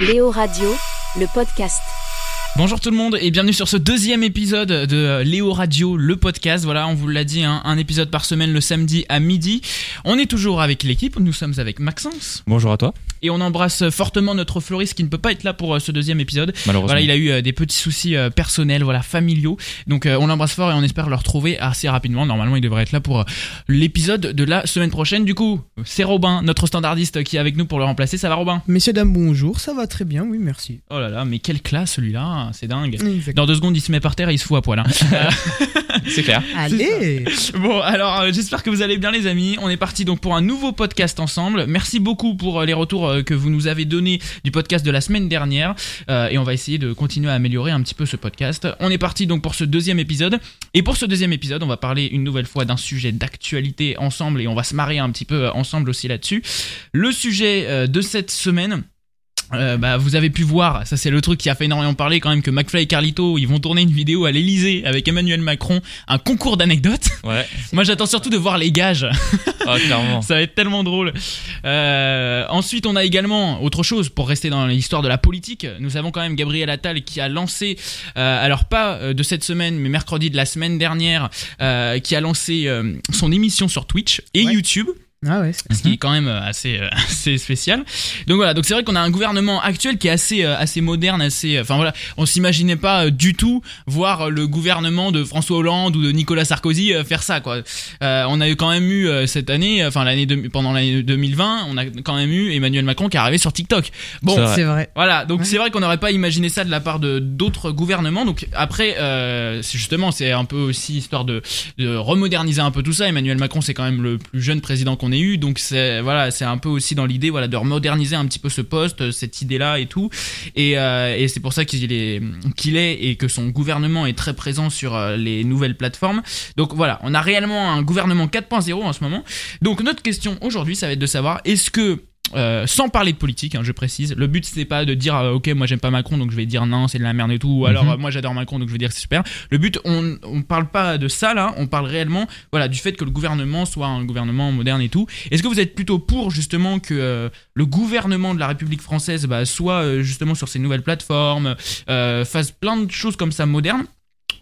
Léo Radio, le podcast. Bonjour tout le monde et bienvenue sur ce deuxième épisode de Léo Radio, le podcast. Voilà, on vous l'a dit, hein, un épisode par semaine le samedi à midi. On est toujours avec l'équipe, nous sommes avec Maxence. Bonjour à toi. Et on embrasse fortement notre Floris qui ne peut pas être là pour euh, ce deuxième épisode. Malheureusement. Voilà, il a eu euh, des petits soucis euh, personnels, voilà, familiaux. Donc on l'embrasse fort et on espère le retrouver assez rapidement. Normalement, il devrait être là pour l'épisode de la semaine prochaine. Du coup, c'est Robin, notre standardiste, qui est avec nous pour le remplacer. Ça va, Robin? Messieurs, dames, bonjour, ça va très bien, oui, merci. Oh là là, mais quelle classe celui-là, hein, c'est dingue. Dans deux secondes, il se met par terre et il se fout à poil. hein. C'est clair. Allez Bon, alors euh, j'espère que vous allez bien les amis. On est parti donc pour un nouveau podcast ensemble. Merci beaucoup pour euh, les retours euh, que vous nous avez donnés du podcast de la semaine dernière. Euh, et on va essayer de continuer à améliorer un petit peu ce podcast. On est parti donc pour ce deuxième épisode. Et pour ce deuxième épisode, on va parler une nouvelle fois d'un sujet d'actualité ensemble. Et on va se marrer un petit peu ensemble aussi là-dessus. Le sujet euh, de cette semaine... Euh, bah, vous avez pu voir, ça c'est le truc qui a fait énormément parler quand même que McFly et Carlito ils vont tourner une vidéo à l'Elysée avec Emmanuel Macron, un concours d'anecdotes. Ouais. Moi j'attends surtout de voir les gages. Ah, clairement. Ça va être tellement drôle. Euh, ensuite, on a également autre chose pour rester dans l'histoire de la politique. Nous avons quand même Gabriel Attal qui a lancé, euh, alors pas euh, de cette semaine, mais mercredi de la semaine dernière, euh, qui a lancé euh, son émission sur Twitch et Ouais. YouTube. Ah ouais, Ce qui est quand même euh, assez, euh, assez spécial. Donc voilà, donc c'est vrai qu'on a un gouvernement actuel qui est assez, euh, assez moderne, assez. euh, Enfin voilà, on s'imaginait pas du tout voir le gouvernement de François Hollande ou de Nicolas Sarkozy faire ça quoi. On a quand même eu cette année, enfin l'année pendant l'année 2020, on a quand même eu Emmanuel Macron qui est arrivé sur TikTok. Bon, C'est vrai. voilà, donc Ouais. c'est vrai qu'on n'aurait pas imaginé ça de la part de d'autres gouvernements. Donc après, justement, c'est un peu aussi histoire de, de remoderniser un peu tout ça. Emmanuel Macron, c'est quand même le plus jeune président qu'on ait eu, donc c'est voilà, c'est un peu aussi dans l'idée voilà de remoderniser un petit peu ce poste, cette idée-là et tout. Et, euh, et c'est pour ça qu'il est qu'il est et que son gouvernement est très présent sur euh, les nouvelles plateformes. Donc voilà, on a réellement un gouvernement 4.0 en ce moment. Donc notre question aujourd'hui, ça va être de savoir est-ce que euh, sans parler de politique, hein, je précise. Le but c'est pas de dire euh, ok moi j'aime pas Macron donc je vais dire non c'est de la merde et tout. Ou alors Mhm. euh, moi j'adore Macron donc je vais dire que c'est super. Le but on on parle pas de ça là, on parle réellement voilà du fait que le gouvernement soit un gouvernement moderne et tout. Est-ce que vous êtes plutôt pour justement que euh, le gouvernement de la République française bah, soit euh, justement sur ces nouvelles plateformes, euh, fasse plein de choses comme ça modernes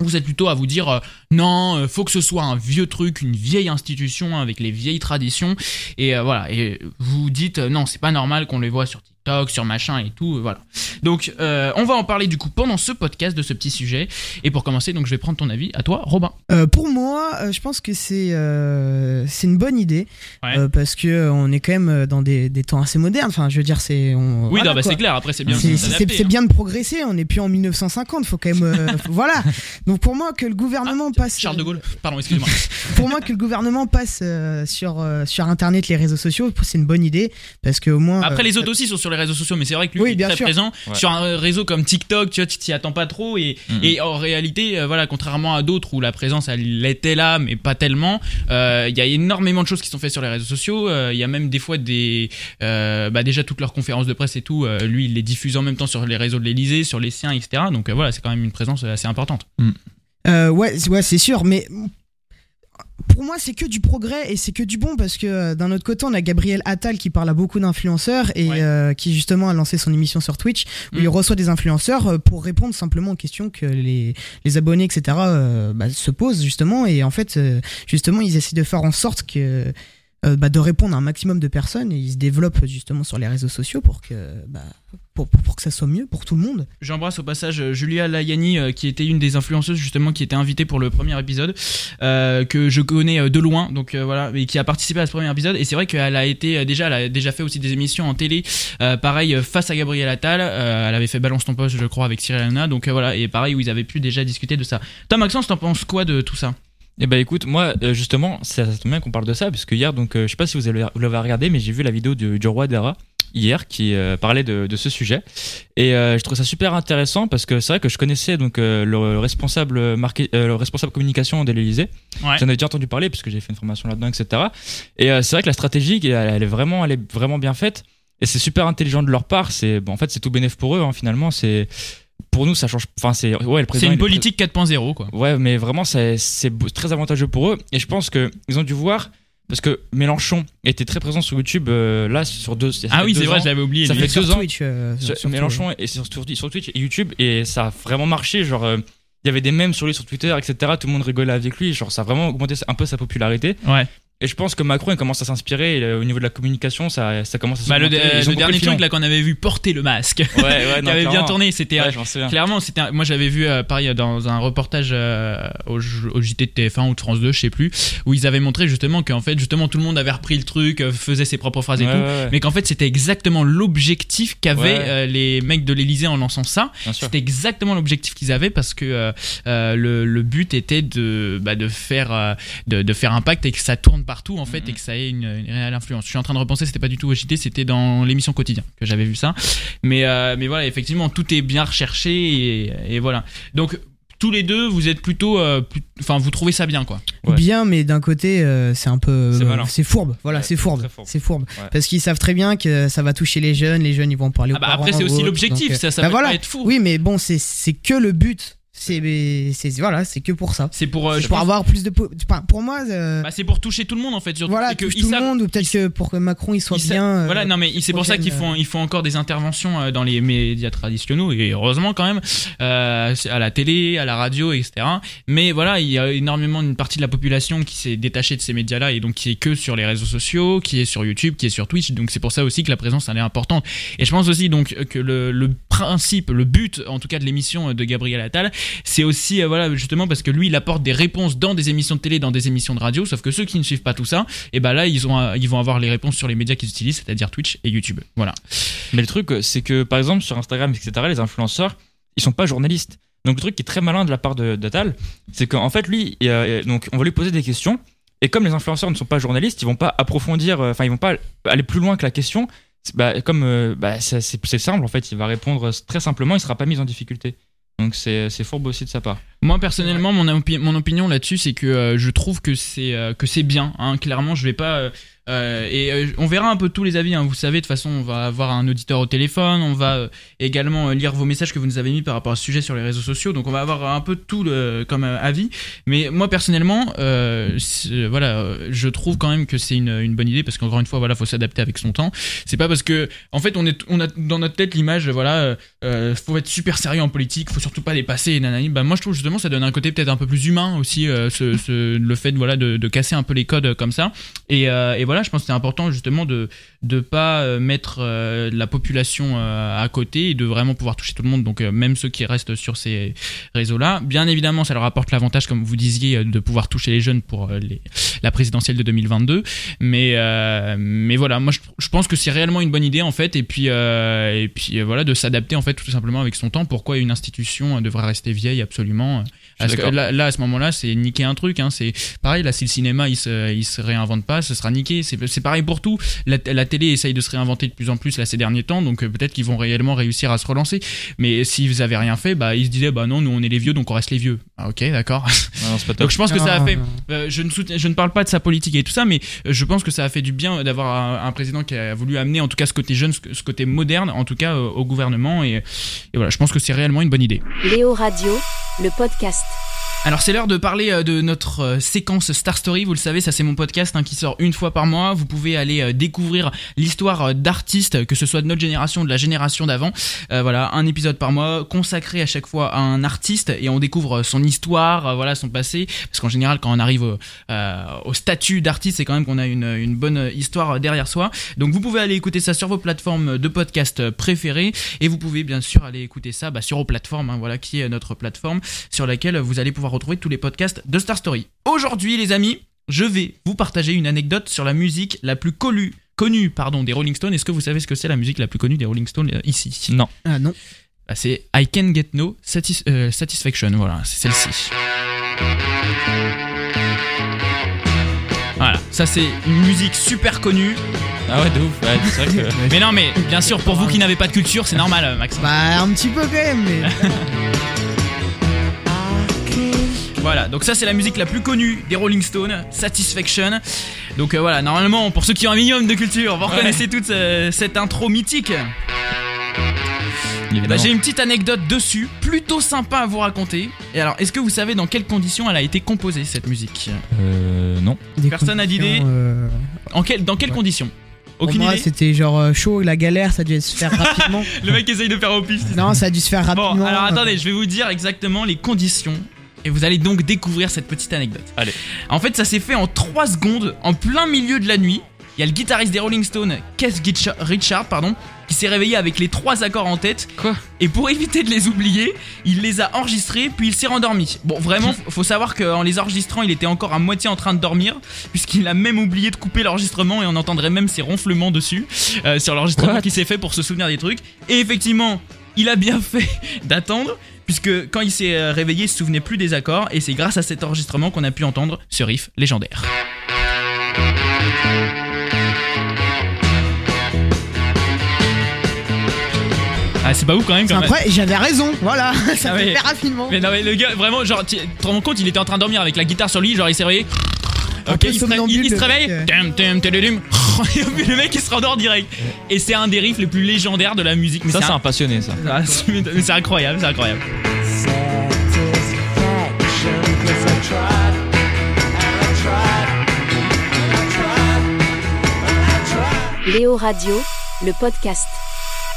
vous êtes plutôt à vous dire euh, non, euh, faut que ce soit un vieux truc, une vieille institution avec les vieilles traditions. Et euh, voilà. Et vous dites non, c'est pas normal qu'on les voit sur TikTok, sur machin et tout, voilà. Donc euh, on va en parler du coup pendant ce podcast de ce petit sujet et pour commencer donc je vais prendre ton avis à toi Robin. Euh, pour moi, euh, je pense que c'est c'est une bonne idée Ouais. parce que on est quand même dans des, des temps assez modernes. Enfin, je veux dire, c'est on- Oui, bah, c'est clair, après c'est bien C'est- hein. bien de progresser. On n'est plus en 1950. Faut quand même faut- voilà. Donc pour moi que le gouvernement Ah, passe Charles de Gaulle, pardon, excuse-moi. pour moi que le gouvernement passe sur sur internet les réseaux sociaux c'est une bonne idée parce que au moins Après, les autres aussi sont sur les réseaux sociaux, mais c'est vrai que lui Oui, il est bien très sûr. présent Ouais. sur un réseau comme TikTok. Tu vois, tu t'y attends pas trop et, Mhm. et en réalité, euh, voilà, contrairement à d'autres où la présence elle était là, mais pas tellement. euh, Il y a énormément de choses qui sont faites sur les réseaux sociaux. euh, Il y a même des fois des, euh, bah déjà toutes leurs conférences de presse et tout. euh, lui, il les diffuse en même temps sur les réseaux de l'Elysée, sur les siens, etc. Donc euh, voilà, c'est quand même une présence assez importante. Euh, ouais, ouais, c'est sûr, mais pour moi, c'est que du progrès et c'est que du bon parce que euh, d'un autre côté, on a Gabriel Attal qui parle à beaucoup d'influenceurs et Ouais. euh, qui justement a lancé son émission sur Twitch où Mm. il reçoit des influenceurs euh, pour répondre simplement aux questions que les, les abonnés, etc., euh, bah, se posent justement. Et en fait, euh, justement, ils essaient de faire en sorte que. bah, de répondre à un maximum de personnes et ils se développent justement sur les réseaux sociaux pour que bah, pour, pour, pour que ça soit mieux pour tout le monde. J'embrasse au passage euh, Julia Layani, euh, qui était une des influenceuses justement qui était invitée pour le premier épisode, euh, que je connais de loin, donc euh, voilà, et qui a participé à ce premier épisode. Et c'est vrai qu'elle a été déjà, elle a déjà fait aussi des émissions en télé, euh, pareil face à Gabriel Attal. euh, elle avait fait Balance ton poste, je crois, avec Cyril Hanouna. Donc euh, voilà, et pareil où ils avaient pu déjà discuter de ça. Toi, Maxence, t'en penses quoi de tout ça? Et bah écoute, moi justement, ça ça tombe bien qu'on parle de ça, parce que hier, donc, euh, je sais pas si vous avez- vous l'avez regardé, mais j'ai vu la vidéo du, du roi Dara hier qui euh, parlait de, de ce sujet. Et euh, je trouve ça super intéressant parce que c'est vrai que je connaissais donc euh, le responsable marqué, le responsable communication de l'Elysée. Ouais. J'en avais déjà entendu parler parce que j'ai fait une formation là-dedans, etc. Et c'est vrai que la stratégie, elle, elle est vraiment, elle est vraiment bien faite. Et c'est super intelligent de leur part. C'est, bon, en fait, c'est tout bénéf pour eux. hein, finalement, c'est pour nous, ça change. Enfin, c'est ouais, le C'est une politique 4.0, quoi. Ouais, mais vraiment, c'est très avantageux pour eux. Et je pense que ils ont dû voir parce que Mélenchon était très présent sur YouTube euh, là sur deux. ça Ah oui, c'est vrai, l'avais oublié. Ça lui. fait Sur deux ans. Twitch, euh, Sur- Mélenchon sur, sur- sur Twitch et YouTube et ça a vraiment marché. Genre, euh, il y avait des mèmes sur lui sur Twitter, etc. Tout le monde rigolait avec lui. Genre, ça a vraiment augmenté un peu sa popularité. Ouais. Et je pense que Macron il commence à s'inspirer euh, au niveau de la communication, ça, ça commence à se Bah, le, le dernier truc là qu'on avait vu porter le masque, Ouais, ouais, qui non, avait bien tourné, c'était Ouais. Clairement, c'était un- moi j'avais vu euh, pareil dans un reportage euh, au, au JT de TF1 ou de France 2, je sais plus, où ils avaient montré justement qu'en fait justement tout le monde avait repris le truc, euh, faisait ses propres phrases et tout, mais qu'en fait c'était exactement l'objectif qu'avaient euh, les mecs de l'Elysée en lançant ça. C'était exactement l'objectif qu'ils avaient parce que le, le but était de, bah, de faire de, de faire impact et que ça tourne partout en fait Mhm. et que ça ait une, une réelle influence. Je suis en train de repenser, c'était pas du tout au JT, c'était dans l'émission quotidien que j'avais vu ça. Mais euh, mais voilà, effectivement, tout est bien recherché et, et voilà. Donc tous les deux, vous êtes plutôt, euh, plus- enfin, vous trouvez ça bien quoi. Ouais. Bien, mais d'un côté, euh, c'est un peu. C'est malin. C'est fourbe. Voilà, Ouais, c'est fourbe. C'est fourbe. Ouais. Parce qu'ils savent très bien que ça va toucher les jeunes. Les jeunes, ils vont en parler Ah aux bah parents. après c'est aussi l'objectif, ça, ça bah va voilà. pas être fou. Oui, mais bon, c'est c'est que le but. C'est c'est voilà, c'est que pour ça. C'est pour, euh, je pour pense- avoir plus de. po- enfin, pour moi. euh, bah, c'est pour toucher tout le monde en fait. Surtout, voilà, que tout le monde ou peut-être que pour que Macron il soit sa- bien. euh, voilà, non mais c'est pour ça qu'ils font, ils font encore des interventions dans les médias traditionnels et heureusement quand même à la télé, à la radio, etc. Mais voilà, il y a énormément une partie de la population qui s'est détachée de ces médias-là et donc qui est que sur les réseaux sociaux, qui est sur YouTube, qui est sur Twitch. Donc c'est pour ça aussi que la présence elle est importante. Et je pense aussi donc que le, le principe, le but en tout cas de l'émission de Gabriel Attal, c'est aussi euh, voilà justement parce que lui il apporte des réponses dans des émissions de télé, dans des émissions de radio. Sauf que ceux qui ne suivent pas tout ça, et ben là ils ont euh, ils vont avoir les réponses sur les médias qu'ils utilisent, c'est-à-dire Twitch et YouTube. Voilà. Mais le truc, c'est que par exemple sur Instagram, etc., les influenceurs, ils sont pas journalistes. Donc le truc qui est très malin de la part de d'Atal, c'est qu'en fait lui, il, euh, donc on va lui poser des questions, et comme les influenceurs ne sont pas journalistes, ils vont pas approfondir, euh, enfin ils vont pas aller plus loin que la question. Bah, comme euh, bah, c'est simple en fait, il va répondre très simplement, il sera pas mis en difficulté. Donc c'est c'est fourbe aussi de sa part. Moi personnellement, mon, opi- mon opinion là-dessus, c'est que euh, je trouve que c'est euh, que c'est bien. Hein. Clairement, je vais pas. euh, euh, et euh, on verra un peu tous les avis. Hein. Vous savez, de toute façon, on va avoir un auditeur au téléphone. On va euh, également lire vos messages que vous nous avez mis par rapport à ce sujet sur les réseaux sociaux. Donc, on va avoir un peu tout comme avis. Mais moi personnellement, voilà, je trouve quand même que c'est une, bonne idée parce qu'encore une fois, voilà, faut s'adapter avec son temps. C'est pas parce que, en fait, on est, on a dans notre tête l'image, voilà, faut être super sérieux en politique, faut surtout pas dépasser. Et nanani. Bah moi, je trouve justement ça donne un côté peut-être un peu plus humain aussi, ce, le fait, voilà, de, de casser un peu les codes comme ça. Et, et voilà, je pense que c'est important justement de de pas euh, mettre euh, la population euh, à côté et de vraiment pouvoir toucher tout le monde. Donc même ceux qui restent sur ces réseaux-là, bien évidemment, ça leur apporte l'avantage, comme vous disiez, de pouvoir toucher les jeunes pour les, la présidentielle de 2022. Mais mais voilà, moi je, je pense que c'est réellement une bonne idée en fait. Et puis et puis voilà, de s'adapter en fait tout simplement avec son temps. Pourquoi une institution devrait rester vieille? Absolument Parce que là, là, à ce moment-là, c'est niquer un truc. Hein. C'est pareil. Là, si le cinéma il se, il se réinvente pas, ce sera niqué. C'est pareil pour tout. La, la télé essaye de se réinventer de plus en plus là ces derniers temps. Donc euh, peut-être qu'ils vont réellement réussir à se relancer. Mais si vous avez rien fait, bah ils se disaient bah non, nous on est les vieux, donc on reste les vieux. Ah, ok, d'accord. Donc je pense que ça a fait. euh, je ne soutiens- je ne parle pas de sa politique et tout ça, mais euh, je pense que ça a fait du bien d'avoir un, un président qui a voulu amener en tout cas ce côté jeune, ce, ce côté moderne, en tout cas euh, au gouvernement. Et, et voilà, je pense que c'est réellement une bonne idée. Léo Radio, le podcast. Alors c'est l'heure de parler euh, de notre euh, séquence Star Story. Vous le savez, ça c'est mon podcast hein, qui sort une fois par mois. Vous pouvez aller euh, découvrir l'histoire d'artistes, que ce soit de notre génération, de la génération d'avant. Voilà, un épisode par mois consacré à chaque fois à un artiste et on découvre son histoire, voilà, son passé. Parce qu'en général, quand on arrive au, statut d'artiste, c'est quand même qu'on a une, une bonne histoire derrière soi. Donc vous pouvez aller écouter ça sur vos plateformes de podcast préférées et vous pouvez bien sûr aller écouter ça bah, sur vos plateformes, hein, voilà, qui est notre plateforme sur laquelle vous allez pouvoir retrouver tous les podcasts de Star Story. Aujourd'hui, les amis, je vais vous partager une anecdote sur la musique la plus connue, connue pardon, des Rolling Stones. Est-ce que vous savez ce que c'est la musique la plus connue des Rolling Stones euh, ici? Non. Ah non. Bah, C'est I Can Get No Satis- euh, Satisfaction. Voilà, c'est celle-ci. Voilà, ça c'est une musique super connue. Ah ouais, de ouf. Ouais, c'est vrai que. Mais non, mais bien sûr, pour vous qui n'avez pas de culture, c'est normal, euh, Max. Bah un petit peu quand même. Mais... Voilà, donc ça c'est la musique la plus connue des Rolling Stones, Satisfaction. Donc euh, voilà, normalement, pour ceux qui ont un minimum de culture, vous reconnaissez toute euh, cette intro mythique. Bah, évidemment. J'ai une petite anecdote dessus, plutôt sympa à vous raconter. Et alors, est-ce que vous savez dans quelles conditions elle a été composée cette musique? Euh, non. Des Personne n'a d'idée euh, en quel, Dans quelles Ouais. conditions? Aucune moi, idée c'était genre euh, chaud, la galère, ça a dû se faire rapidement. Le mec essaye de faire au pif. non, ça a dû se faire Bon, rapidement. alors attendez, je vais vous dire exactement les conditions. Et vous allez donc découvrir cette petite anecdote. Allez. En fait, ça s'est fait en 3 secondes, en plein milieu de la nuit. Il y a le guitariste des Rolling Stones, Keith Richard, pardon, qui s'est réveillé avec les trois accords en tête. Quoi? Et pour éviter de les oublier, il les a enregistrés, puis il s'est rendormi. Bon, vraiment, faut savoir qu'en les enregistrant, il était encore à moitié en train de dormir, puisqu'il a même oublié de couper l'enregistrement et on entendrait même ses ronflements dessus, euh, sur l'enregistrement qui s'est fait pour se souvenir des trucs. Et effectivement, il a bien fait d'attendre, puisque quand il s'est euh, réveillé, il se souvenait plus des accords, et c'est grâce à cet enregistrement qu'on a pu entendre ce riff légendaire. Ah, c'est pas ouf quand même C'est quand même. incroyable, j'avais raison, voilà, ça Ah fait ouais. rapidement. Mais non, mais le gars, vraiment, genre, tu te rends compte, il était en train de dormir avec la guitare sur lui, genre il s'est réveillé. Ok, il se, il- il se le réveille. euh. Le mec il se rendort direct. Et c'est un des riffs les plus légendaires de la musique. Mais Ça, c'est un- un passionné, ça. Ah, c'est incroyable, c'est incroyable. Léo Radio, le podcast.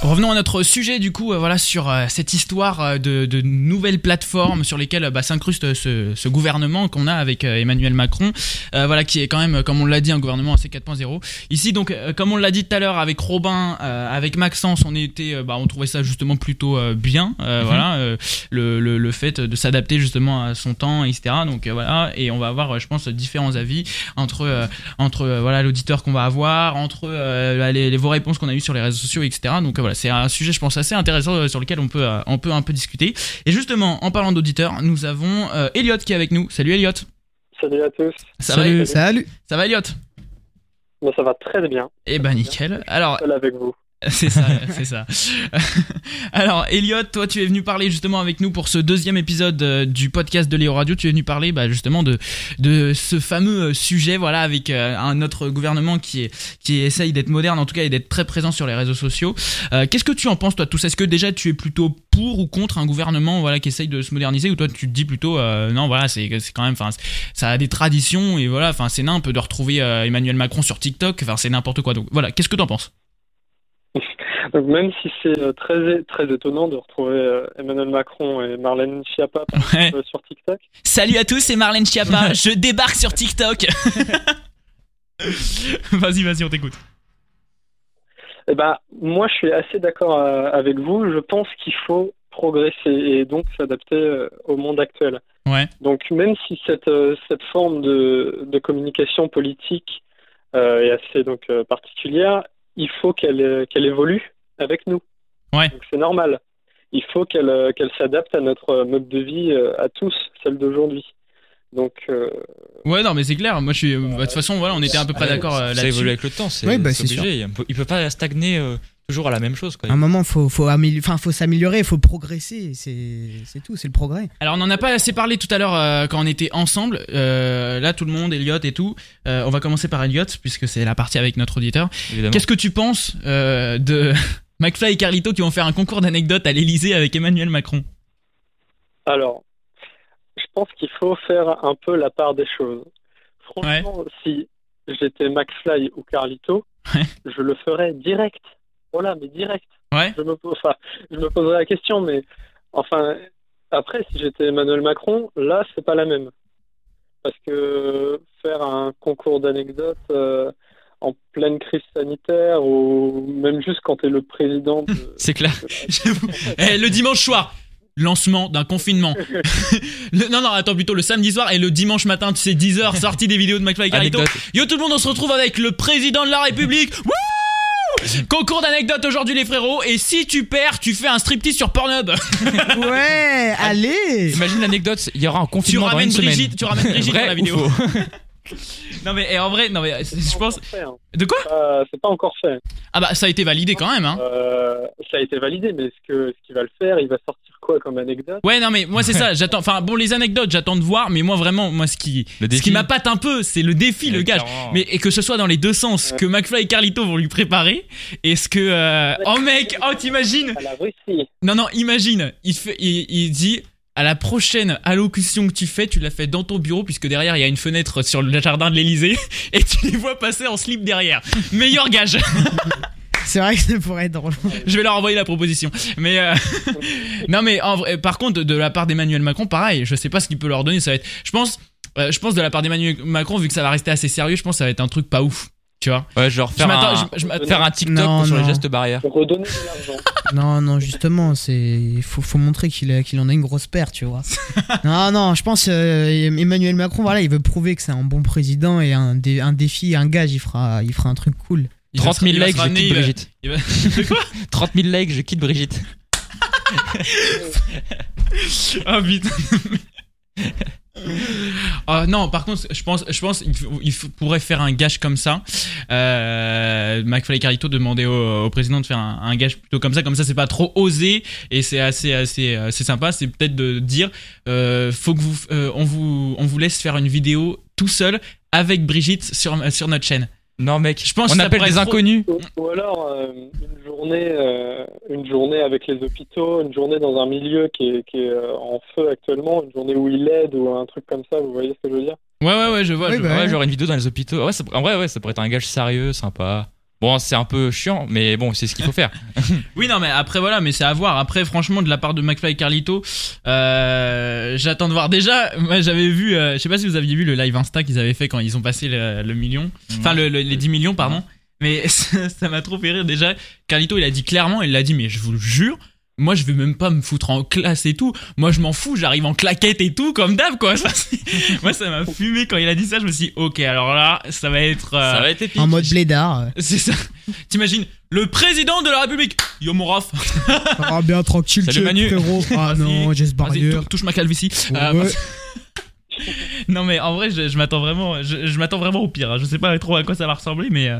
Revenons à notre sujet du coup, euh, voilà sur euh, cette histoire euh, de, de nouvelles plateformes sur lesquelles euh, bah, s'incruste euh, ce, ce gouvernement qu'on a avec Emmanuel Macron, euh, voilà qui est quand même, comme on l'a dit, un gouvernement assez 4.0. Ici donc, euh, comme on l'a dit tout à l'heure avec Robin, euh, avec Maxence, on était, bah, on trouvait ça justement plutôt euh, bien, euh, Mhm. voilà, euh, le, le, le fait de s'adapter justement à son temps, etc. Donc voilà, et on va avoir, je pense, différents avis entre euh, entre voilà l'auditeur qu'on va avoir, entre euh, les, les- vos réponses qu'on a eues sur les réseaux sociaux, etc. Donc euh, voilà, c'est un sujet, je pense, assez intéressant euh, sur lequel on peut euh, on peut un peu discuter. Et justement, en parlant d'auditeurs, nous avons euh, Elliot qui est avec nous. Salut Elliot. Salut à tous. Ça Salut. va Salut. Ça va Elliot Bon, ça va très bien. Eh ben nickel. Alors Seul avec vous. C'est ça, c'est ça. Alors, Elliot, toi, tu es venu parler justement avec nous pour ce deuxième épisode euh, du podcast de Léo Radio. Tu es venu parler bah, justement de ce fameux euh, sujet, voilà, avec euh, un autre gouvernement qui essaye d'être moderne, en tout cas, et d'être très présent sur les réseaux sociaux. Qu'est-ce que tu en penses, toi, tout ça Est-ce que déjà tu es plutôt pour ou contre un gouvernement, voilà, qui essaye de se moderniser, ou toi, tu te dis plutôt, non, voilà, c'est quand même, ça a des traditions et voilà, enfin, c'est nimp de retrouver Emmanuel Macron sur TikTok, enfin, c'est n'importe quoi. Donc voilà, qu'est-ce que tu en penses? Donc, même si c'est euh, très, très étonnant de retrouver euh, Emmanuel Macron et Marlène Schiappa Ouais. exemple, sur TikTok, Salut à tous, c'est Marlène Schiappa. je débarque sur TikTok. vas-y, vas-y, on t'écoute. eh ben, moi je suis assez d'accord euh, avec vous. Je pense qu'il faut progresser et donc s'adapter euh, au monde actuel. Ouais. Donc même si cette, euh, cette forme de, de communication politique euh, est assez donc, euh, particulière, il faut qu'elle euh, qu'elle évolue avec nous. Ouais. Donc c'est normal. Il faut qu'elle euh, qu'elle s'adapte à notre mode de vie euh, à tous, celle d'aujourd'hui. Donc euh, Ouais, non, mais c'est clair. Moi, je suis. bah, De toute façon, voilà, on était à peu près d'accord euh, Ça évolue là-dessus. avec le temps, c'est bah, obligé. Il peut, il peut pas stagner euh, toujours à la même chose. Quoi. À un moment, faut, faut, enfin, faut s'améliorer, faut progresser. C'est c'est tout, c'est le progrès. Alors, on en a pas assez parlé tout à l'heure euh, quand on était ensemble. Euh, là, tout le monde, Elliot et tout. Euh, on va commencer par Elliot, puisque c'est la partie avec notre auditeur. Qu'est-ce que tu penses euh, de McFly et Carlito qui vont faire un concours d'anecdotes à l'Elysée avec Emmanuel Macron? Alors, je pense qu'il faut faire un peu la part des choses. Franchement, si j'étais McFly ou Carlito, Ouais. je le ferais direct. Voilà, mais direct. Ouais. Je me, enfin, je me poserais la question, mais enfin, après, si j'étais Emmanuel Macron, là, c'est pas la même. Parce que faire un concours d'anecdotes euh, en pleine crise sanitaire ou même juste quand tu es le président de, C'est clair. Eh, le dimanche soir, lancement d'un confinement. Le- non, non, attends, plutôt le samedi soir et le dimanche matin, tu sais, 10h, sortie des vidéos de McFly et. Anecdote. Yo tout le monde, on se retrouve avec le président de la République. Wouh Concours d'anecdotes aujourd'hui les frérots et si tu perds, tu fais un striptease sur Pornhub. Ouais, allez Imagine l'anecdote, il y aura un tu confinement dans ramènes une semaine. Brigitte, tu ramènes Brigitte dans la ou vidéo. Non mais et en vrai, non mais C'est je pense. fait, hein. De quoi? Pas- C'est pas encore fait. Ah bah ça a été validé quand même, hein. Euh, ça a été validé, mais ce que ce qu'il va le faire, il va sortir quoi comme anecdote? Ouais, non mais moi c'est ça. J'attends. Enfin bon, les anecdotes, j'attends de voir. Mais moi vraiment, moi ce qui, Le ce qui m'appâte un peu, c'est le défi, le gage. clairement. Mais et que ce soit dans les deux sens, Ouais. que McFly et Carlito vont lui préparer. Est-ce que euh, oh mec, oh t'imagines? À la Russie. Non non, imagine, il fait, il, il dit à la prochaine allocution que tu fais, tu l'as fait dans ton bureau puisque derrière il y a une fenêtre sur le jardin de l'Elysée et tu les vois passer en slip derrière. Meilleur gage. C'est vrai que ça pourrait être drôle. Je vais leur envoyer la proposition. Mais euh, non, mais en vrai, par contre, de la part d'Emmanuel Macron, pareil. Je sais pas ce qu'il peut leur donner. Ça va être. Je pense. euh, je pense de la part d'Emmanuel Macron, vu que ça va rester assez sérieux, je pense que ça va être un truc pas ouf. Tu vois. Ouais, genre Je faire un, je- faire un TikTok Non, sur les non. gestes barrières. Redonner de l'argent. Non, non, justement, c'est il faut, faut montrer qu'il qu'il en a une grosse paire, tu vois. non, non, je pense euh, Emmanuel Macron, voilà, il veut prouver que c'est un bon président et un, dé- un défi, un gage, il fera, il fera un truc cool. il va 30 se- 000 il va se likes, je quitte Brigitte. il va- De quoi 30 000 likes, je quitte Brigitte. Oh putain. Ah non, par contre, je pense, je pense, il, pourrait faire un gage comme ça. Euh, McFly et Carlito demandaient au, président de faire un, un gage plutôt comme ça, comme ça, c'est pas trop osé et c'est assez, assez, assez sympa. C'est peut-être de dire, euh, faut que vous, euh, on vous, on vous laisse faire une vidéo tout seul avec Brigitte sur, sur notre chaîne. Non, mec, Je pense on appelle des trop- inconnus. Ou, ou alors euh, une journée, euh, une journée avec les hôpitaux, une journée dans un milieu qui est, qui est euh, en feu actuellement, une journée où il aide ou un truc comme ça. Vous voyez ce que je veux dire? Ouais, ouais, ouais, je vois. Oui, je bah, vois. Ouais, ouais. genre une vidéo dans les hôpitaux. Ouais, ça, en vrai, ouais, ça pourrait être un gage sérieux, sympa. Bon, c'est un peu chiant, mais bon, c'est ce qu'il faut faire. Oui, non, mais après, voilà, mais c'est à voir. Après, franchement, de la part de McFly et Carlito, euh, j'attends de voir. Déjà, moi, j'avais vu, euh, je sais pas si vous aviez vu le live Insta qu'ils avaient fait quand ils ont passé le, le million. Enfin, le- le- les 10 millions, pardon. Mais ça ça m'a trop fait rire. Déjà, Carlito, il a dit clairement, il l'a dit, mais je vous le jure. Moi, je vais même pas me foutre en classe et tout. Moi, je m'en fous. J'arrive en claquette et tout, comme d'hab, quoi. Ça, c'est- moi, ça m'a fumé quand il a dit ça. Je me suis dit, ok, alors là, ça va être. euh, Ça va être épique. En mode blédard. C'est ça. T'imagines, le président de la République. Yo, mon raf. Ah, bien tranquille, Salut, tu es, Manu. frérot. Ah non, Barrier. tou- touche ma calvitie. Euh, Ouais. non mais en vrai, je, je m'attends vraiment, je, je m'attends vraiment au pire. hein. Je sais pas trop à quoi ça va ressembler, mais euh,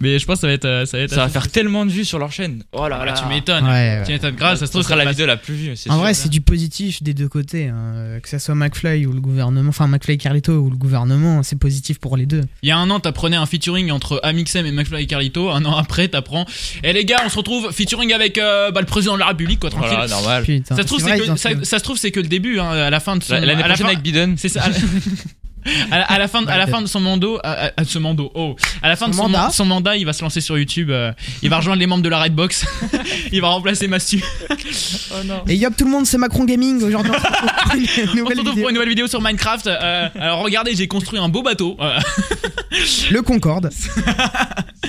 mais je pense que ça va être, euh, ça va être. Ça va faire tellement de vues sur leur chaîne. Oh là Ah, là, là, tu m'étonnes. Ouais, ouais. Tu m'étonnes grave. Ça se Ça trouve sera la vidéo la plus vue. En sûr. vrai, c'est du positif des deux côtés. hein. Que ça soit McFly ou le gouvernement, enfin McFly et Carlito ou le gouvernement, c'est positif pour les deux. Il y a un an, t'apprenais un featuring entre Amixem et McFly et Carlito. Un an après, t'apprends. Eh les gars, on se retrouve featuring avec euh, bah, le président de la République, quoi. Tranquille. Voilà, normal. Putain, ça se trouve, c'est que ça, se trouve c'est que le début. hein, à la fin de L'année prochaine avec Biden. C'est ça. À la, à la fin, de- à la fin de son mandat, à, à- à ce mandat, oh, à la fin de Son son mandat. man- son mandat, il va se lancer sur YouTube. euh, il va rejoindre les membres de la Redbox. il va remplacer Mastu. Oh non. Et yop tout le monde, c'est Macron Gaming. Aujourd'hui, on se retrouve pour une On se nouvelle retrouve vidéo. pour une nouvelle vidéo sur Minecraft. Euh, alors regardez, j'ai construit un beau bateau. Euh, Le Concorde.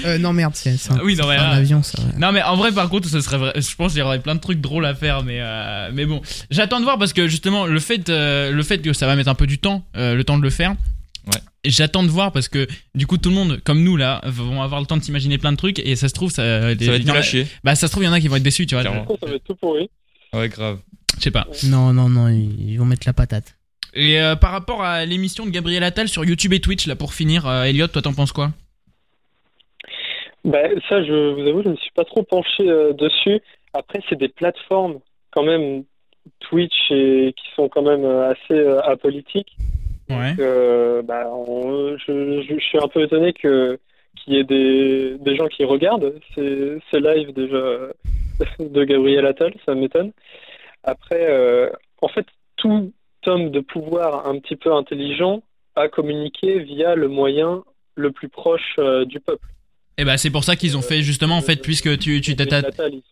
Euh, non merde, c'est un, oui, non mais, un euh, avion ça. ouais. non mais en vrai, par contre, ce serait vrai. Je pense qu'il y aurait plein de trucs drôles à faire, mais euh, mais bon, j'attends de voir parce que justement le fait euh, le fait que ça va mettre un peu du temps, euh, le temps de le faire. Ouais. J'attends de voir parce que du coup tout le monde comme nous là vont avoir le temps de s'imaginer plein de trucs et ça se trouve ça, Ça va être a- bah ça se trouve il y en a qui vont être déçus tu vois Clairement. Ça va être tout pourri. Ouais, grave. je sais pas Non, non, non, ils ils vont mettre la patate. et euh, par rapport à l'émission de Gabriel Attal sur YouTube et Twitch là pour finir euh, Elliot toi t'en penses quoi? Bah, ça, je vous avoue, je ne me suis pas trop penché euh, dessus. Après, c'est des plateformes quand même Twitch et qui sont quand même euh, assez euh, apolitiques. ouais Donc, bah, on- je, je- je suis un peu étonné que qu'il y ait des, des gens qui regardent ces, ces lives déjà de Gabriel Attal, ça m'étonne. Après, en fait, tout homme de pouvoir un petit peu intelligent a communiqué via le moyen le plus proche euh, du peuple. Et bah c'est pour ça qu'ils ont fait justement en fait puisque tu tu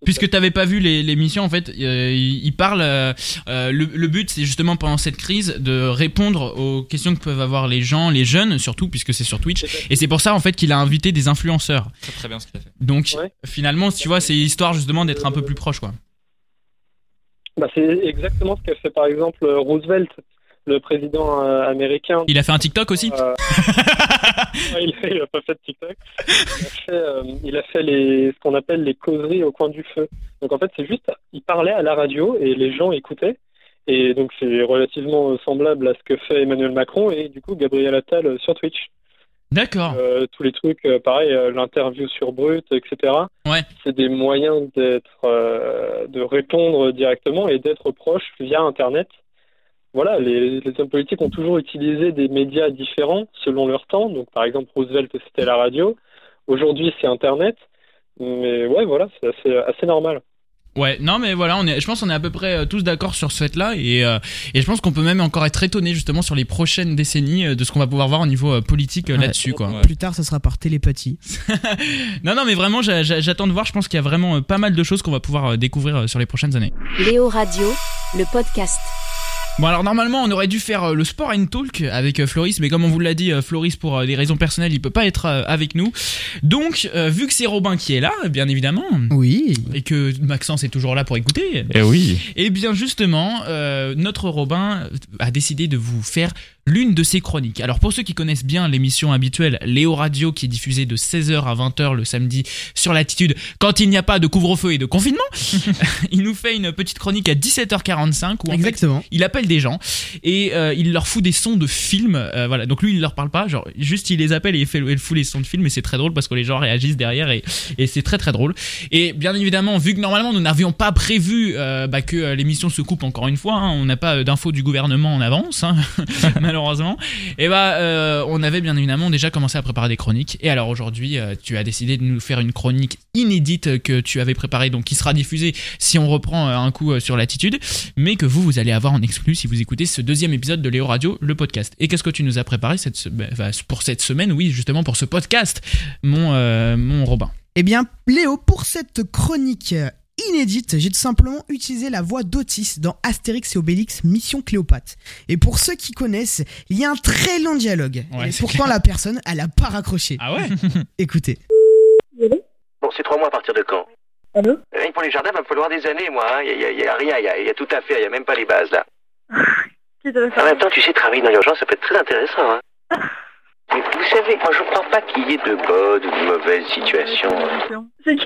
Puisque t'avais pas vu les- l'émission, en fait, euh, il il parle. euh, euh, le, le but, c'est justement pendant cette crise de répondre aux questions que peuvent avoir les gens, les jeunes surtout, puisque c'est sur Twitch. Et c'est pour ça, en fait, qu'il a invité des influenceurs. Très très bien ce qu'il a fait. Donc, Ouais. finalement, tu vois, c'est histoire justement d'être un peu plus proche, quoi. Bah, c'est exactement ce qu'a fait par exemple Roosevelt, le président euh, américain. Il a fait un TikTok aussi. Euh, il, il a pas fait de TikTok. Il a fait, euh, il a fait les, ce qu'on appelle les causeries au coin du feu. Donc en fait, c'est juste, il parlait à la radio et les gens écoutaient. Et donc c'est relativement semblable à ce que fait Emmanuel Macron et du coup Gabriel Attal sur Twitch. D'accord. Euh, tous les trucs, pareil, l'interview sur Brut, etc. Ouais. C'est des moyens d'être, euh, de répondre directement et d'être proche via Internet. Voilà, les, les hommes politiques ont toujours utilisé des médias différents selon leur temps. Donc, par exemple, Roosevelt, c'était la radio. Aujourd'hui, c'est Internet. Mais ouais, voilà, c'est assez, assez normal. Ouais, non mais voilà, on est, je pense qu'on est à peu près euh, tous d'accord sur ce fait-là et, euh, et je pense qu'on peut même encore être étonné justement sur les prochaines décennies euh, de ce qu'on va pouvoir voir au niveau politique Ouais. là-dessus quoi. Ouais. Plus tard, ça sera par télépathie. Non non mais vraiment j'a- j'a- j'attends de voir, je pense qu'il y a vraiment pas mal de choses qu'on va pouvoir découvrir sur les prochaines années. Léo Radio, le podcast. Bon alors normalement on aurait dû faire euh, le sport and talk avec euh, Floris mais comme on vous l'a dit euh, Floris pour des raisons personnelles il peut pas être avec nous. Donc vu que c'est Robin qui est là bien évidemment Oui. et que Maxence est toujours là pour écouter, Eh oui. Et bien justement, euh, notre Robin a décidé de vous faire l'une de ses chroniques. Alors pour ceux qui connaissent bien l'émission habituelle Léo Radio qui est diffusée de 16h à 20h le samedi sur Latitude quand il n'y a pas de couvre-feu et de confinement, il nous fait une petite chronique à 17h45 où en fait, Exactement. il appelle des gens et euh, il leur fout des sons de films. euh, voilà, donc lui il leur parle pas, genre juste il les appelle et il, fait, il fout les sons de films et c'est très drôle parce que les gens réagissent derrière et, et c'est très très drôle. Et bien évidemment, vu que normalement nous n'avions pas prévu euh, bah, que l'émission se coupe encore une fois, hein, on n'a pas d'infos du gouvernement en avance, hein, malheureusement. Et bah euh, on avait bien évidemment déjà commencé à préparer des chroniques. Et alors aujourd'hui, euh, tu as décidé de nous faire une chronique inédite que tu avais préparée, donc qui sera diffusée si on reprend euh, un coup sur l'attitude, mais que vous vous allez avoir en exclu si vous écoutez ce deuxième épisode de Léo Radio, le podcast. Et qu'est-ce que tu nous as préparé bah, pour cette semaine Oui, justement pour ce podcast, mon mon Robin? Eh bien, Léo, pour cette chronique inédite, j'ai tout simplement utilisé la voix d'Otis dans Astérix et Obélix Mission Cléopâtre. Et pour ceux qui connaissent, il y a un très long dialogue. Ouais, et pourtant, la personne, elle a pas raccroché. Ah ouais Écoutez. Bon, c'est trois mois à partir de quand? Allô? Rien que pour les jardins, va me falloir des années, moi. Il n'y a, y a- y a rien, il y a, y a tout à faire, il n'y a même pas les bases, là. En même temps, tu sais, travailler dans l'urgence, ça peut être très intéressant, hein. Mais vous savez, moi, je ne crois pas qu'il y ait de bonnes ou de mauvaises situations. hein. C'est qui?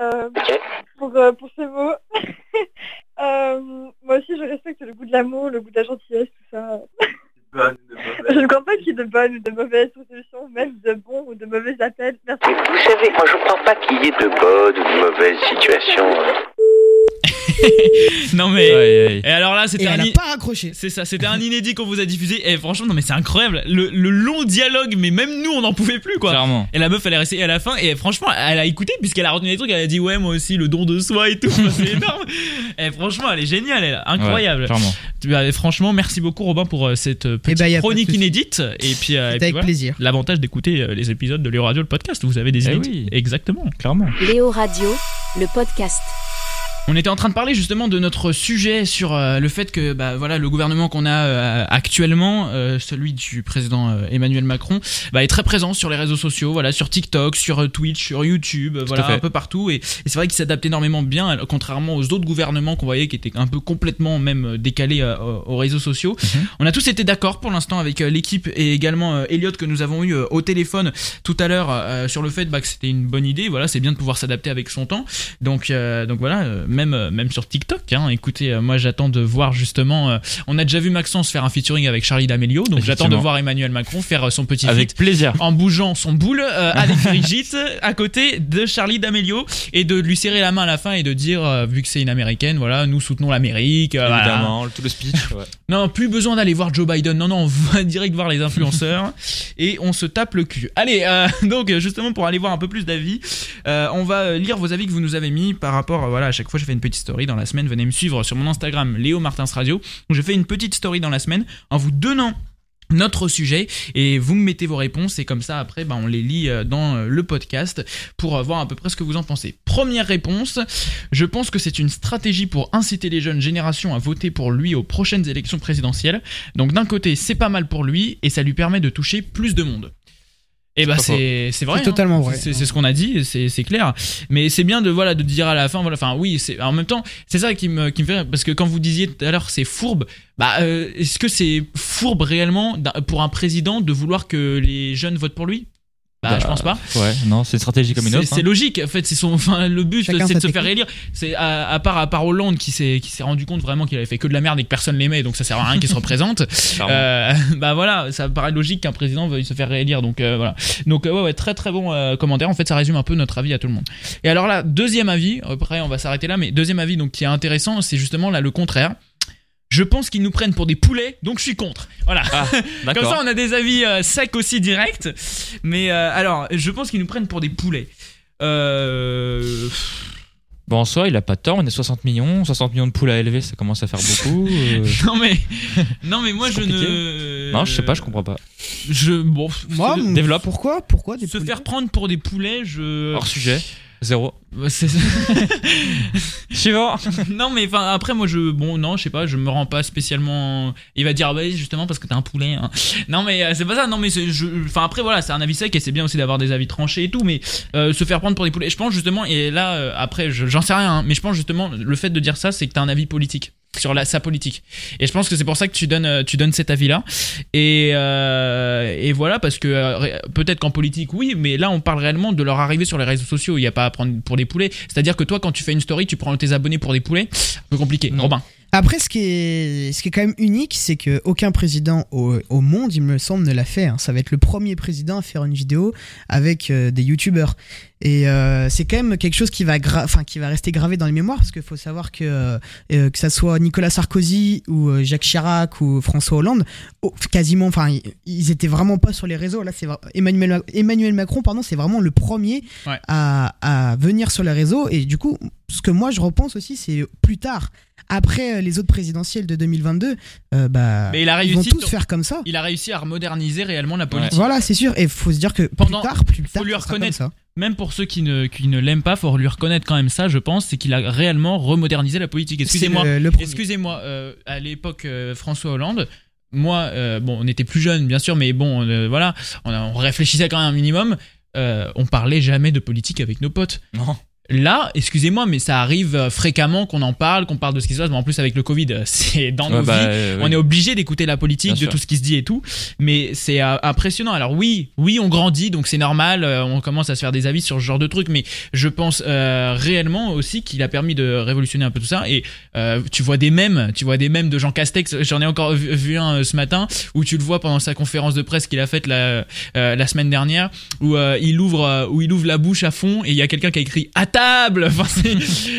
Euh, pour, euh, pour ces mots. Euh, moi aussi, je respecte le goût de l'amour, le goût de la gentillesse, tout ça. Je ne crois pas qu'il y ait de bonnes ou de mauvaises résolutions, même de bons ou de mauvais appels. Merci. Mais vous savez, moi, je ne crois pas qu'il y ait de bonnes ou de mauvaises situations. Non mais Aïe, aïe. et alors là c'était un elle a pas raccroché. c'est ça, c'était un inédit qu'on vous a diffusé et franchement non mais c'est incroyable le, le long dialogue mais même nous on n'en pouvait plus quoi. Clairement. Et la meuf, elle est restée à la fin et franchement, elle a écouté puisqu'elle a retenu des trucs. Elle a dit ouais, moi aussi, le don de soi et tout. C'est énorme. Et franchement, elle est géniale, elle, incroyable. Ouais, bah, franchement, merci beaucoup Robin pour euh, cette euh, petite bah, a pas de chronique inédite. Et puis, euh, et C'était puis avec voilà. plaisir. L'avantage d'écouter euh, les épisodes de Léo Radio, le podcast. Vous avez des Eh oui. Exactement. Clairement. Léo Radio, le podcast. On était en train de parler justement de notre sujet sur euh, le fait que bah, voilà le gouvernement qu'on a euh, actuellement, euh, celui du président Emmanuel Macron, bah, est très présent sur les réseaux sociaux, voilà sur TikTok, sur Twitch, sur YouTube, voilà un peu partout. Et, et c'est vrai qu'il s'adapte énormément bien, contrairement aux autres gouvernements qu'on voyait qui étaient un peu complètement même décalés aux réseaux sociaux. Mhm. On a tous été d'accord pour l'instant avec l'équipe et également Elliot que nous avons eu au téléphone tout à l'heure sur le fait bah, que c'était une bonne idée. Voilà, c'est bien de pouvoir s'adapter avec son temps. Donc, donc voilà, même, euh, même sur TikTok. Hein. Écoutez, euh, moi j'attends de voir justement. euh, on a déjà vu Maxence faire un featuring avec Charlie D'Amelio, donc j'attends de voir Emmanuel Macron faire son petit Avec feat plaisir. en bougeant son boule avec Brigitte à côté de Charlie D'Amelio et de lui serrer la main à la fin et de dire, vu que c'est une américaine, voilà, nous soutenons l'Amérique. voilà. Évidemment, tout le speech. ouais. Non, plus besoin d'aller voir Joe Biden. Non, non, on va direct voir les influenceurs et on se tape le cul. Allez, euh, donc justement pour aller voir un peu plus d'avis, euh, on va lire vos avis que vous nous avez mis par rapport. voilà, à chaque fois je fais une petite story dans la semaine. Venez me suivre sur mon Instagram Léo Martins Radio. où Je fais une petite story dans la semaine en vous donnant notre sujet et vous me mettez vos réponses et comme ça après bah, on les lit euh, dans euh, le podcast pour euh, voir à peu près ce que vous en pensez. Première réponse, je pense que c'est une stratégie pour inciter les jeunes générations à voter pour lui aux prochaines élections présidentielles. Donc d'un côté c'est pas mal pour lui et ça lui permet de toucher plus de monde. Et bah pas c'est c'est vrai. C'est totalement vrai. C'est ce qu'on a dit, c'est c'est clair. Mais c'est bien de voilà de dire à la fin voilà enfin oui c'est en même temps c'est ça qui me qui me fait parce que quand vous disiez tout à l'heure c'est fourbe bah euh, est-ce que c'est fourbe réellement pour un président de vouloir que les jeunes votent pour lui? Bah, Bah, je pense pas. Ouais, non, c'est une stratégie comme une autre. c'est hein. logique. En fait, c'est son. Enfin, le but, c'est de se faire élire. C'est à, à part à part Hollande qui s'est qui s'est rendu compte vraiment qu'il avait fait que de la merde et que personne l'aimait, donc ça sert à rien qu'il se représente. Euh, bah voilà, ça paraît logique qu'un président veuille se faire réélire. Donc euh, voilà. Donc euh, ouais, ouais, très très bon euh, commentaire. En fait, ça résume un peu notre avis à tout le monde. Et alors là, deuxième avis. Après, on va s'arrêter là, mais deuxième avis, donc qui est intéressant, c'est justement là le contraire. Je pense qu'ils nous prennent pour des poulets, donc je suis contre. Voilà. Ah, Comme ça, on a des avis euh, secs aussi directs. Mais euh, alors, je pense qu'ils nous prennent pour des poulets. Euh... Bon, en soi, il a pas tort. On est 60 millions. 60 millions de poules à élever, ça commence à faire beaucoup. euh. Non mais, non mais moi je compliqué. ne. Non, je sais pas, je comprends pas. Je bon. Moi, développe. Pourquoi Pourquoi des se poules faire prendre pour des poulets, je. Hors sujet. Zéro. C'est- Suivant. non mais enfin après moi je bon non je sais pas je me rends pas spécialement. Il va dire ah bah justement parce que t'es un poulet. hein. Non mais euh, c'est pas ça non mais c'est- je enfin après voilà c'est un avis sec et c'est bien aussi d'avoir des avis tranchés et tout mais euh, se faire prendre pour des poulets je pense justement et là euh, après je- j'en sais rien hein, mais je pense justement le fait de dire ça c'est que t'as un avis politique sur la, sa politique et je pense que c'est pour ça que tu donnes euh, tu donnes cet avis là et euh, et voilà parce que euh, peut-être qu'en politique oui mais là on parle réellement de leur arrivée sur les réseaux sociaux il y a pas à prendre pour des poulets c'est à dire que toi quand tu fais une story tu prends tes abonnés pour des poulets un peu compliqué Non. Robin Après, ce qui est, ce qui est quand même unique, c'est que aucun président au, au monde, il me semble, ne l'a fait. hein. Ça va être le premier président à faire une vidéo avec euh, des youtubeurs. Et euh, c'est quand même quelque chose qui va, enfin, qui va rester gravé dans les mémoires, parce qu'il faut savoir que euh, euh, que ça soit Nicolas Sarkozy ou euh, Jacques Chirac ou François Hollande, oh, quasiment, enfin, ils, étaient vraiment pas sur les réseaux. Là, c'est Emmanuel, Ma- Emmanuel Macron, pardon, c'est vraiment le premier Ouais. à, à venir sur les réseaux. Et du coup, ce que moi je repense aussi, c'est plus tard, après euh, les autres présidentielles de 2022, euh, bah, mais il a ils vont réussi tous faire comme ça. il a réussi à moderniser réellement la politique Voilà, c'est sûr. Et faut se dire que Pendant- plus tard, plus tard, lui ça sera comme reconnaître. Même pour ceux qui ne, qui ne l'aiment pas, faut lui reconnaître quand même ça, je pense, c'est qu'il a réellement remodernisé la politique. Excusez-moi, excusez-moi, euh, à l'époque euh, François Hollande, moi, euh, bon, on était plus jeunes, bien sûr, mais bon, euh, voilà, on, a- on réfléchissait quand même un minimum. euh, on parlait jamais de politique avec nos potes. Non. Là, excusez-moi, mais ça arrive euh, fréquemment qu'on en parle, qu'on parle de ce qui se passe. Bon, en plus, avec le Covid, euh, c'est dans Ouais, nos bah, vies. euh, On oui. est obligé d'écouter la politique, Bien de sûr. tout ce qui se dit et tout, mais c'est impressionnant. Alors oui, oui, on grandit, donc c'est normal, on commence à se faire des avis sur ce genre de trucs, mais je pense euh, réellement aussi qu'il a permis de révolutionner un peu tout ça. Et euh, tu vois des mèmes, tu vois des mèmes de Jean Castex. J'en ai encore vu, vu un ce matin où tu le vois pendant sa conférence de presse qu'il a faite la, euh, la semaine dernière, où il ouvre, où il ouvre la bouche à fond et il y a quelqu'un qui a écrit table.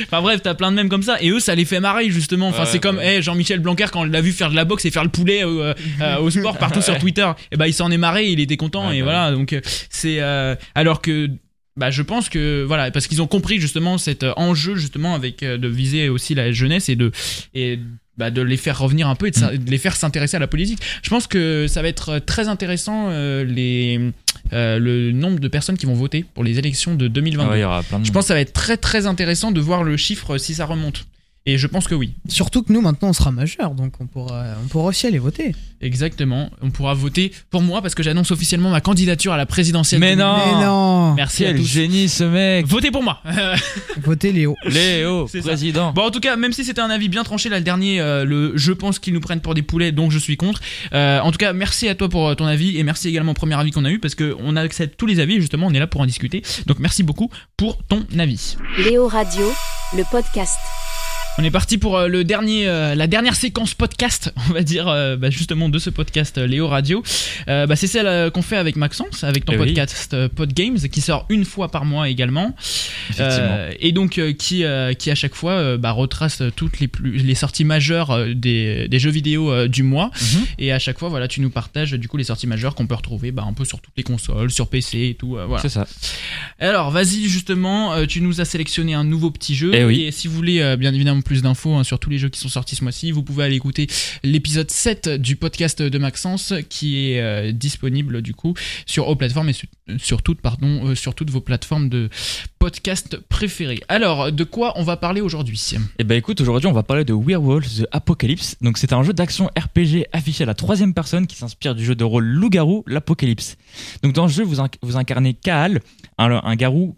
Enfin, bref, t'as plein de mèmes comme ça et eux ça les fait marrer justement. Enfin Ouais, c'est comme ouais. eh, Jean-Michel Blanquer quand on l'a vu faire de la boxe et faire le poulet euh, euh, au sport partout sur Twitter. Et ben il s'en est marré, il était content et bah voilà. Donc euh, c'est euh, alors que bah, je pense que voilà parce qu'ils ont compris justement cet enjeu justement avec euh, de viser aussi la jeunesse et de et bah, de les faire revenir un peu et de, s'in- de les faire s'intéresser à la politique. Je pense que ça va être euh, très intéressant euh, les euh, le nombre de personnes qui vont voter pour les élections de 2022. Ah ouais, il y aura plein de Je pense que ça va être très très intéressant de voir le chiffre si ça remonte. Et je pense que oui. Surtout que nous, maintenant, on sera majeur, donc on pourra, on pourra aussi aller voter. Exactement. On pourra voter pour moi parce que j'annonce officiellement ma candidature à la présidentielle. Mais non Mais non Merci à tous. génie ce mec Votez pour moi. Votez Léo. Léo, ça. président. Bon, en tout cas, même si c'était un avis bien tranché là, le dernier, euh, le je pense qu'ils nous prennent pour des poulets, donc je suis contre. Euh, en tout cas, merci à toi pour euh, ton avis et merci également au premier avis qu'on a eu parce que on accepte tous les avis. et Justement, on est là pour en discuter. Donc merci beaucoup pour ton avis. Léo Radio, le podcast. On est parti pour euh, le dernier, euh, la dernière séquence podcast, on va dire euh, bah, justement de ce podcast euh, Léo Radio. Bah, c'est celle qu'on fait avec Maxence, avec ton Eh oui. podcast euh, Podgames, qui sort une fois par mois également. Et donc qui, qui à chaque fois bah, retrace toutes les, plus, les sorties majeures des, des jeux vidéo du mois. Mhm. Et à chaque fois, voilà, tu nous partages du coup les sorties majeures qu'on peut retrouver bah, un peu sur toutes les consoles, sur PC et tout. voilà. C'est ça. Alors, vas-y, justement, tu nous as sélectionné un nouveau petit jeu. Eh oui. Et si vous voulez, bien évidemment, plus d'infos hein, sur tous les jeux qui sont sortis ce mois-ci, vous pouvez aller écouter l'épisode 7 du podcast de Maxence qui est euh, disponible, du coup, sur aux plateformes et su- sur toutes, pardon, euh, sur toutes vos plateformes de podcast préférées. Alors, de quoi on va parler aujourd'hui? Et bah écoute, aujourd'hui on va parler de Werewolves The Apocalypse. Donc c'est un jeu d'action RPG affiché à la troisième personne qui s'inspire du jeu de rôle Loup-garou, l'Apocalypse. Donc dans ce jeu, vous, inc- vous incarnez Kaal, un garou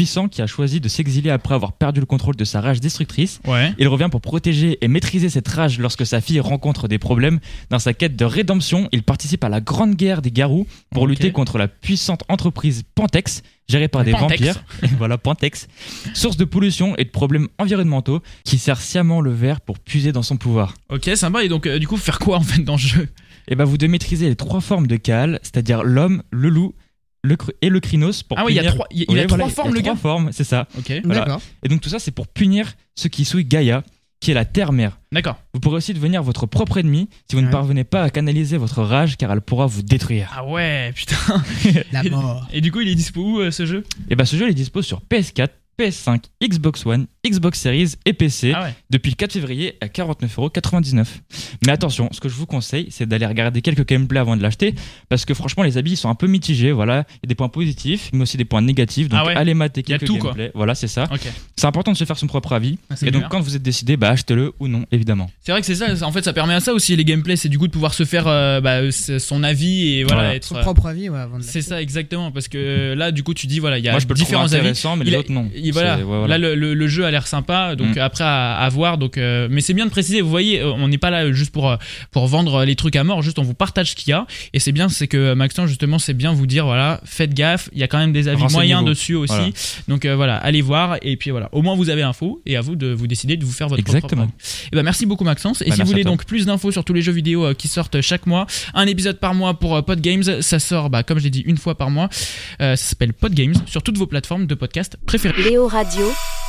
puissant qui a choisi de s'exiler après avoir perdu le contrôle de sa rage destructrice. Ouais. Il revient pour protéger et maîtriser cette rage lorsque sa fille rencontre des problèmes. Dans sa quête de rédemption, il participe à la grande guerre des garous pour lutter contre la puissante entreprise Pantex, gérée par des Pantex. vampires. Et voilà, Pantex. Source de pollution et de problèmes environnementaux qui sert sciemment le verre pour puiser dans son pouvoir. Ok, sympa. Et donc, euh, du coup, faire quoi en fait dans le jeu? Et ben vous devez maîtriser les trois formes de Kaal, c'est-à-dire l'homme, le loup le et le crinos pour Ah oui, il y a trois, il y a- il Oui, a voilà, trois formes, le trois gars. formes, c'est ça. Ok, Voilà. D'accord. Et donc tout ça, c'est pour punir ceux qui souillent Gaïa, qui est la terre-mère. d'accord. Vous pourrez aussi devenir votre propre ennemi si vous ne Ouais. parvenez pas à canaliser votre rage car elle pourra vous détruire. Ah ouais, putain. La mort. Et du coup, il est dispo où euh, ce jeu? Et bah ce jeu il est dispo sur PS4, PS5, Xbox One, Xbox Series et PC Ah ouais. depuis le 4 février à 49,99€. Mais attention, ce que je vous conseille, c'est d'aller regarder quelques gameplays avant de l'acheter parce que franchement les habits ils sont un peu mitigés, voilà, il y a des points positifs mais aussi des points négatifs. Donc Ah ouais. allez mater Il y a quelques tout, quoi. gameplays, voilà, c'est ça. C'est important de se faire son propre avis Ah, et donc bien. quand vous êtes décidé, bah achetez-le ou non, évidemment. C'est vrai que c'est ça, en fait ça permet à ça aussi les gameplays, c'est du coup de pouvoir se faire euh, bah, son avis et voilà, Voilà. être... Son euh, propre avis, ouais, avant de C'est ça exactement, parce que euh, là du coup tu dis voilà, il y a Moi je peux le différents avis. intéressant mais Il les autres non. Voilà, ouais, voilà. là le, le- le jeu a l'air sympa, donc Mm. après à, à voir. Donc, euh, mais c'est bien de préciser, vous voyez, euh, on n'est pas là juste pour euh, pour vendre les trucs à mort, juste on vous partage ce qu'il y a. Et c'est bien, c'est que Maxence justement, c'est bien vous dire voilà, faites gaffe, il y a quand même des avis moyens dessus aussi. Voilà. Donc euh, voilà, allez voir et puis voilà, au moins vous avez l'info et à vous de vous décider de vous faire votre Exactement. propre avis. Et ben merci beaucoup Maxence. Et Bah, si vous voulez donc plus d'infos sur tous les jeux vidéo euh, qui sortent chaque mois, un épisode par mois pour euh, Podgames, ça sort bah, comme je l'ai dit une fois par mois. Euh, ça s'appelle Podgames sur toutes vos plateformes de podcast préférées. Léo Radio,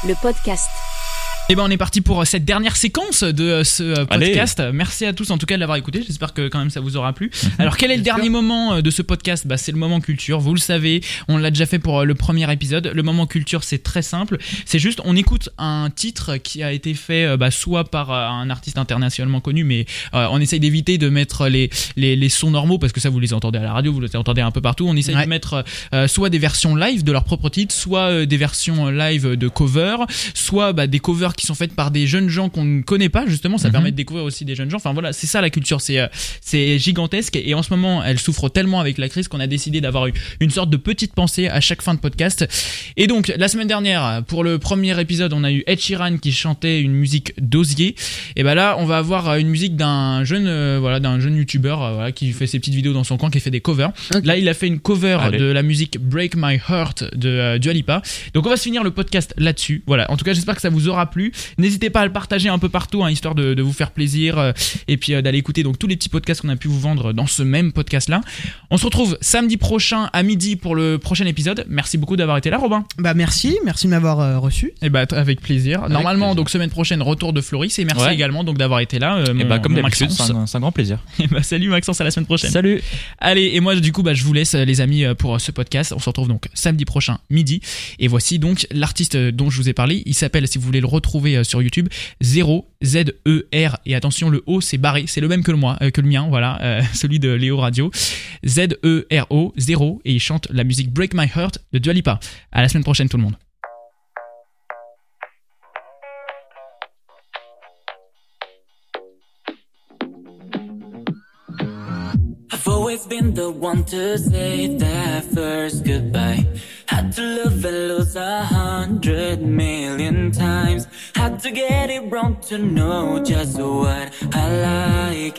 le podcast. podcast. Et ben on est parti pour euh, cette dernière séquence de euh, ce euh, Allez. podcast. Merci à tous en tout cas de l'avoir écouté. J'espère que quand même ça vous aura plu. Alors quel est le dernier moment de ce podcast? Bah c'est le moment culture. Vous le savez, on l'a déjà fait pour le premier épisode. Le moment culture c'est très simple. C'est juste on écoute un titre qui a été fait bah, soit par un artiste internationalement connu, mais euh, on essaye d'éviter de mettre les, les les sons normaux parce que ça vous les entendez à la radio, vous les entendez un peu partout. On essaye Ouais. de mettre euh, soit des versions live de leur propre titre, soit euh, des versions live de cover, soit bah, des covers qui sont faites par des jeunes gens qu'on ne connaît pas justement ça Mhm. permet de découvrir aussi des jeunes gens. Enfin voilà c'est ça la culture. C'est euh, c'est gigantesque. Et en ce moment elle souffre tellement avec la crise qu'on a décidé d'avoir une sorte de petite pensée à chaque fin de podcast. Et donc la semaine dernière pour le premier épisode on a eu Ed Sheeran qui chantait une musique d'osier. Et ben là on va avoir euh, une musique d'un jeune euh, voilà d'un jeune youtubeur euh, voilà, qui fait ses petites vidéos dans son coin qui fait des covers. Là il a fait une cover Allez. de la musique Break My Heart de euh, Dua Lipa. Donc on va se finir le podcast là-dessus. Voilà. En tout cas j'espère que ça vous aura plu N'hésitez pas à le partager un peu partout, hein, histoire de, de vous faire plaisir euh, et puis euh, d'aller écouter donc tous les petits podcasts qu'on a pu vous vendre dans ce même podcast-là. On se retrouve samedi prochain à midi pour le prochain épisode. Merci beaucoup d'avoir été là, Robin. Bah merci, merci de m'avoir euh, reçu. Et bah t- avec plaisir. Normalement, plaisir. donc semaine prochaine retour de Floris et merci Ouais. également donc d'avoir été là. euh, Et mon- bah comme d'habitude, Maxence. c'est un, grand plaisir. Et bah, salut Maxence, à la semaine prochaine. Salut. Allez, et moi du coup, bah, je vous laisse les amis pour ce podcast. On se retrouve donc samedi prochain midi. Et voici donc l'artiste dont je vous ai parlé. Il s'appelle, si vous voulez le retrouver euh, sur YouTube. 0 Z E R et attention le O c'est barré, c'est le même que le moi, euh, que le mien, voilà, euh, celui de Léo Radio. Z E R O 0 et il chante la musique Break My Heart de Dua Lipa. À la semaine prochaine tout le monde. Had to get it wrong to know just what I like.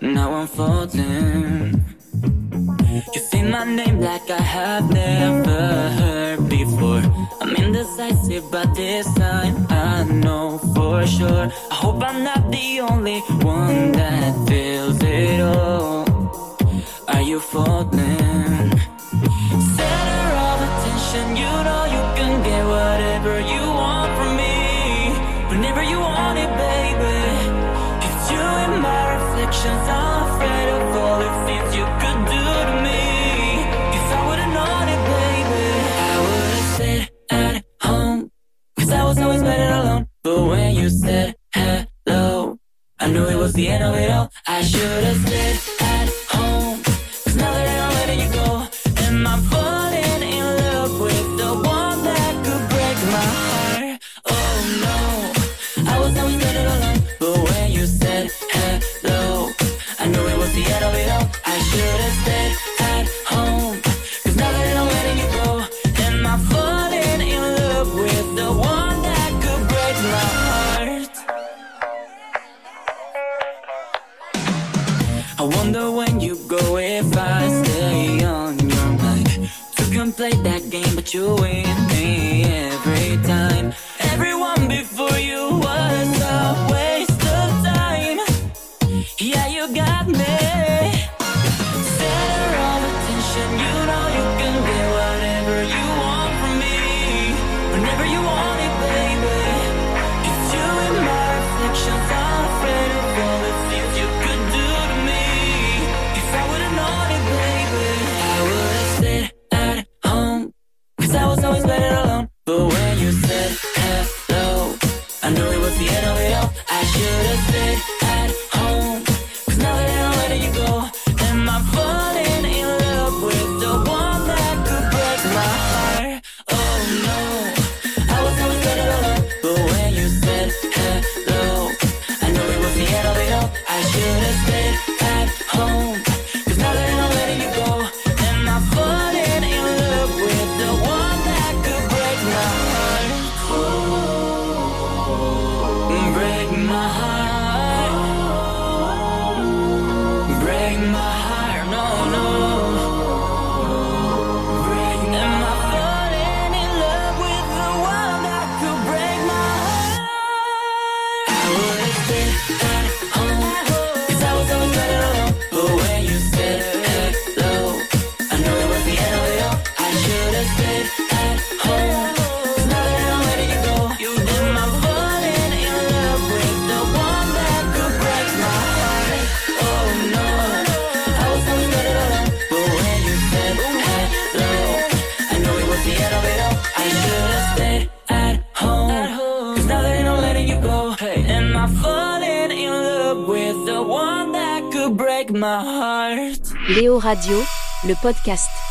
Now I'm falling. You say my name like I have never heard before. I'm indecisive, but this time I know for sure. I hope I'm not the only one that feels it all. Are you falling? Say I'm afraid of all the things you could do to me If I would've known it, baby I would've stayed at I was always better alone. But when you said hello I knew it was the end of it all. I should've stayed get. I should've stayed. Radio, le podcast.